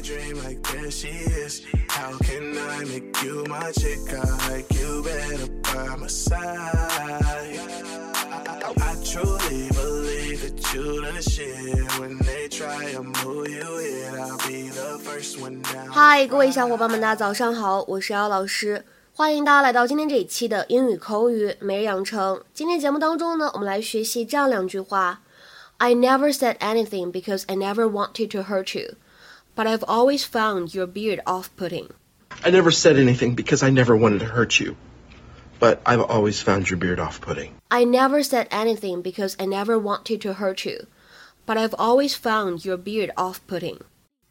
daydream like there she is. How can I make you my chick? I like you better by my side. I truly believe that you the shit. When they try to move you in, I'll be the first one down. 嗨，各位小伙伴们，大家早上好，我是姚老师，欢迎大家来到今天这一期的英语口语每日养成。今天节目当中呢，我们来学习这样两句话：I never said anything because I never wanted to hurt you, but I've always found your beard off-putting. I never said anything because I never wanted to hurt you, but I've always found your beard off putting. I never said anything because I never wanted to hurt you, but I've always found your beard off-putting.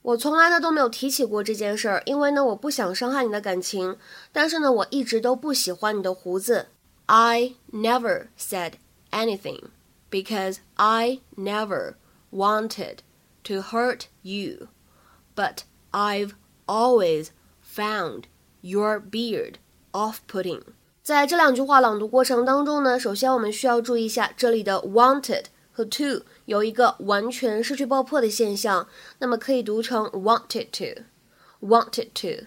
我从来呢都没有提起过这件事儿，因为呢我不想伤害你的感情，但是呢我一直都不喜欢你的胡子。I never said anything because I never wanted to hurt you, but I've always found your beard off-putting. 在这两句话朗读过程当中呢，首先我们需要注意一下这里的 wanted 和 to 有一个完全失去爆破的现象，那么可以读成 wanted to，wanted to。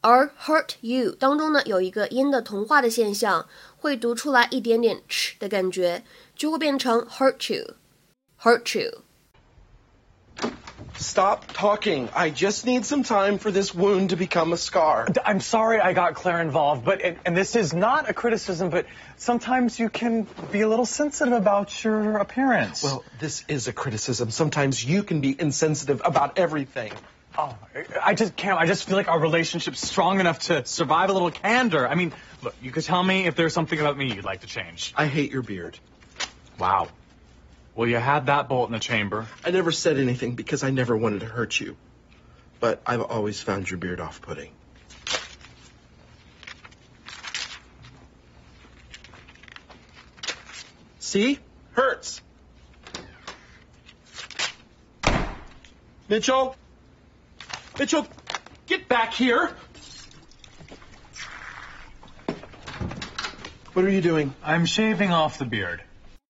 而 hurt you 当中呢有一个音的同化的现象，会读出来一点点 ch 的感觉，就会变成 hurt you，hurt you。 Stop talking. I just need some time for this wound to become a scar. I'm sorry I got Claire involved, but and, and this is not a criticism, but sometimes you can be a little sensitive about your appearance. Well, this is a criticism. Sometimes you can be insensitive about everything. oh, I just can't. I just feel like our relationship's strong enough to survive a little candor. I mean, look, you could tell me if there's something about me you'd like to change. I hate your beard. Wow. Well, you had that bolt in the chamber. I never said anything because I never wanted to hurt you, but I've always found your beard off putting. See? Hurts. Mitchell? Mitchell, get back here! What are you doing? I'm shaving off the beard.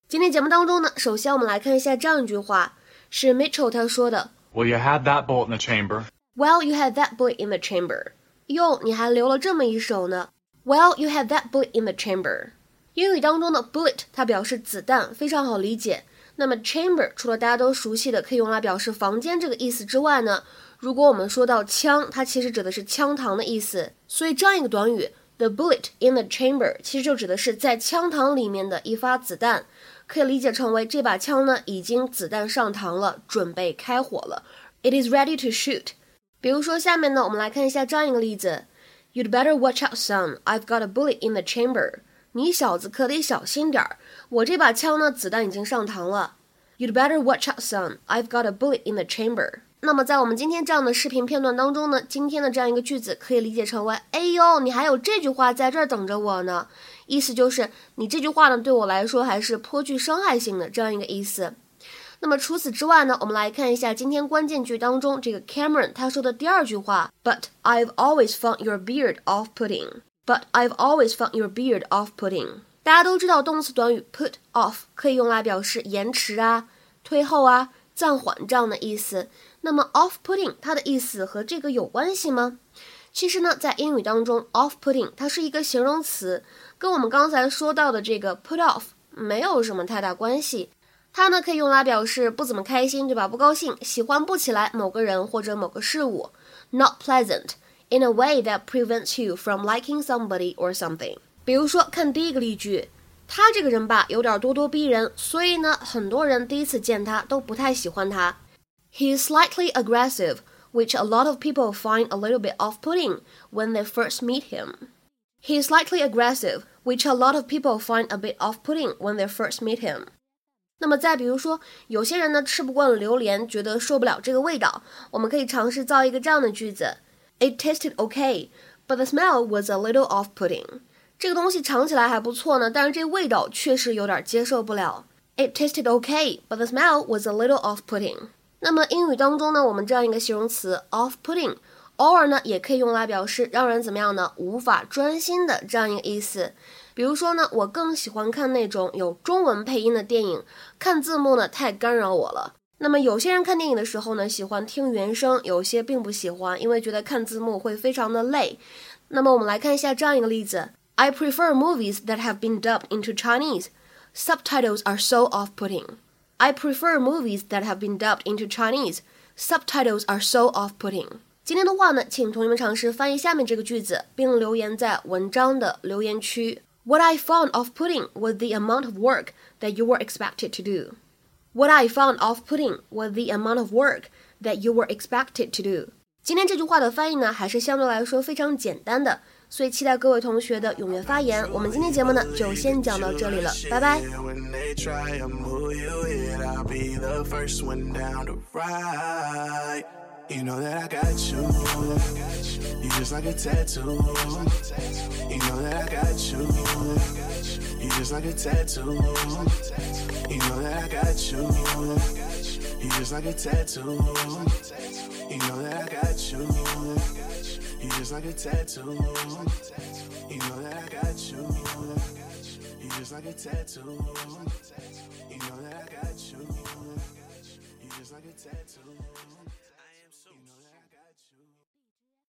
今天节目当中呢，首先我们来看一下这样一句话，是 Mitchell 他说的 Well, you had that bullet in the chamber. Well, you had that bullet in the chamber. 哟，你还留了这么一手呢。Well, you had that bullet in the chamber. 英语当中的 bullet 它表示子弹，非常好理解。那么 chamber 除了大家都熟悉的可以用来表示房间这个意思之外呢，如果我们说到枪，它其实指的是枪膛的意思。所以这样一个短语 the bullet in the chamber 其实就指的是在枪膛里面的一发子弹，可以理解成为这把枪呢已经子弹上膛了，准备开火了。It is ready to shoot. 比如说，下面呢，我们来看一下这样一个例子：You'd better watch out, son. I've got a bullet in the chamber. 你小子可得小心点儿，我这把枪呢，子弹已经上膛了。You'd better watch out, son. I've got a bullet in the chamber. 那么在我们今天这样的视频片段当中呢，今天的这样一个句子可以理解成为：哎呦，你还有这句话在这儿等着我呢。意思就是你这句话呢，对我来说还是颇具伤害性的这样一个意思。那么除此之外呢，我们来看一下今天关键句当中这个 Cameron 他说的第二句话，But I've always found your beard off-putting. But I've always found your beard off-putting. 大家都知道动词短语 put off 可以用来表示延迟啊、推后啊、暂缓这样的意思。那么 off-putting 它的意思和这个有关系吗？其实呢，在英语当中，off-putting 它是一个形容词，跟我们刚才说到的这个 put off 没有什么太大关系。它呢可以用来表示不怎么开心，对吧？不高兴，喜欢不起来某个人或者某个事物，not pleasant in a way that prevents you from liking somebody or something。比如说，看第一个例句，他这个人吧有点咄咄逼人，所以呢，很多人第一次见他都不太喜欢他。He is slightly aggressive, which a lot of people find a little bit off-putting when they first meet him. He is slightly aggressive, which a lot of people find a bit off-putting when they first meet him. 那么再比如说，有些人呢吃不惯榴莲，觉得受不了这个味道，我们可以尝试造一个这样的句子：It tasted okay, but the smell was a little off-putting. 这个东西尝起来还不错呢，但是这味道确实有点接受不了。It tasted okay, but the smell was a little off-putting. 那么英语当中呢，我们这样一个形容词 off-putting，偶尔呢也可以用来表示让人怎么样呢？无法专心的这样一个意思。比如说呢，我更喜欢看那种有中文配音的电影，看字幕呢太干扰我了。那么有些人看电影的时候呢，喜欢听原声，有些并不喜欢，因为觉得看字幕会非常的累。那么我们来看一下这样一个例子 ：I prefer movies that have been dubbed into Chinese. Subtitles are so off-putting. I prefer movies that have been dubbed into Chinese. Subtitles are so off-putting. 今天的话呢，请同学们尝试翻译下面这个句子，并留言在文章的留言区。What I found off-putting was the amount of work that you were expected to do. What I found off-putting was the amount of work that you were expected to do. 今天这句话的翻译呢，还是相对来说非常简单的， 所以期待各位同学的踊跃发言。我们今天节目呢，就先讲到这里了，拜拜。You know that I got you. You just like a tattoo. You know that I got you. You just like a tattoo. You know that I got you. You just like a tattoo. You know that I got you. You just like a tattoo. You know that I got you. You just like a tattoo. You know that I got you. You just like a tattoo.